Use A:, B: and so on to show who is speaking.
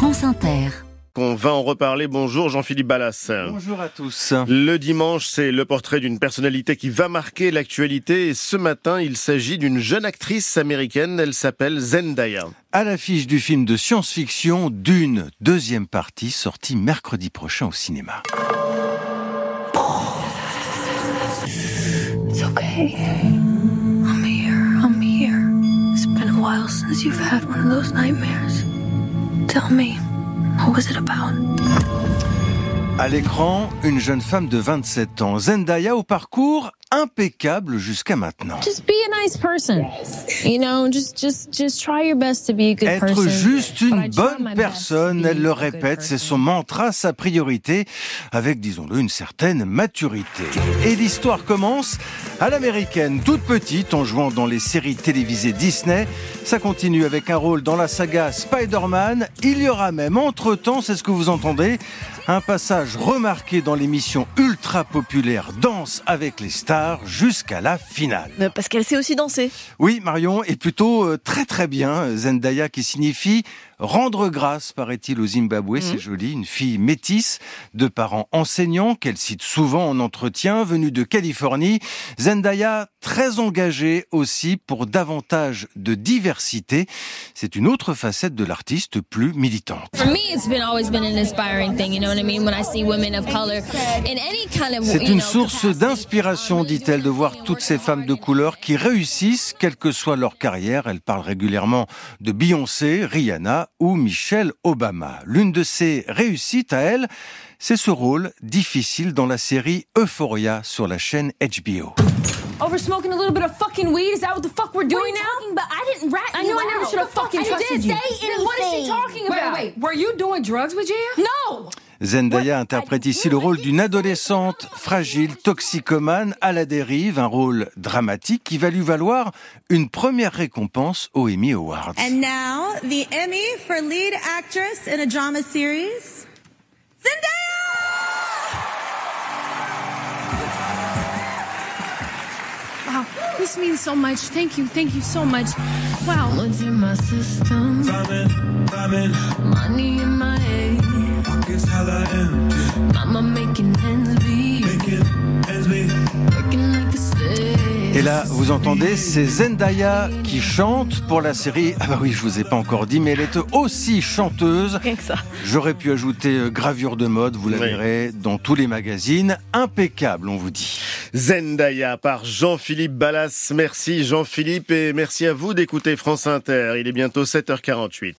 A: France Inter.
B: On va en reparler. Bonjour Jean-Philippe Ballas.
C: Bonjour à tous.
B: Le dimanche, c'est le portrait d'une personnalité qui va marquer l'actualité. Et ce matin, il s'agit d'une jeune actrice américaine. Elle s'appelle Zendaya.
C: À l'affiche du film de science-fiction Dune, deuxième partie, sortie mercredi prochain au cinéma.
D: It's okay. I'm here. I'm here. It's been a while since you've had one of those nightmares. Tell me, what was it about?
C: À l'écran, une jeune femme de 27 ans, Zendaya au parcours impeccable jusqu'à maintenant.
E: Just be a nice person. You know, just just just try your best to be a good
C: Être juste une bonne personne, elle le répète, c'est son mantra, sa priorité, avec, disons-le, une certaine maturité. Et l'histoire commence à l'américaine, toute petite, en jouant dans les séries télévisées Disney. Ça continue avec un rôle dans la saga Spider-Man. Il y aura même, entre-temps, c'est ce que vous entendez, un passage remarqué dans l'émission ultra populaire Danse avec les stars jusqu'à la finale.
F: Parce qu'elle sait aussi danser.
C: Oui, Marion, et plutôt euh, très très bien. Zendaya qui signifie rendre grâce, paraît-il, au Zimbabwe. C'est joli. Une fille métisse de parents enseignants qu'elle cite souvent en entretien, venue de Californie. Zendaya très engagée aussi pour davantage de diversité. C'est une autre facette de l'artiste plus militante.
E: For me, it's been always been an inspiring thing. You know what I mean? When I see women of color in any kind of
C: C'est une source d'inspiration, dit-elle, de voir toutes ces femmes de couleur qui réussissent, quelle que soit leur carrière. Elle parle régulièrement de Beyoncé, Rihanna ou Michelle Obama. L'une de ses réussites à elle, c'est ce rôle difficile dans la série Euphoria sur la chaîne HBO.
G: Over smoking a little bit of fucking weed? Is that what the fuck we're doing now?
H: But I didn't rat
G: I knew I never should have fucking
H: I
G: trusted
H: didn't
G: you. what is she talking about?
H: Wait,
G: were you doing drugs with Gia? No!
C: Zendaya interprète ici le rôle d'une adolescente fragile, toxicomane, à la dérive, un rôle dramatique qui va lui valoir une première récompense aux Emmy Awards.
I: And now, the Emmy for lead actress in a drama series,
G: Wow, this means so much. Thank you, thank you so much. Wow.
D: What's in my system? Money in my head. Mama making
C: Et là, vous entendez, c'est Zendaya qui chante pour la série. Ah bah oui, je vous ai pas encore dit, mais elle est aussi chanteuse.
F: Rien que ça.
C: J'aurais pu ajouter euh, gravure de mode, vous la
B: Oui.
C: verrez dans tous les magazines. Impeccable, on vous dit.
B: Zendaya par Jean-Philippe Ballas. Merci Jean-Philippe et merci à vous d'écouter France Inter. Il est bientôt 7h48.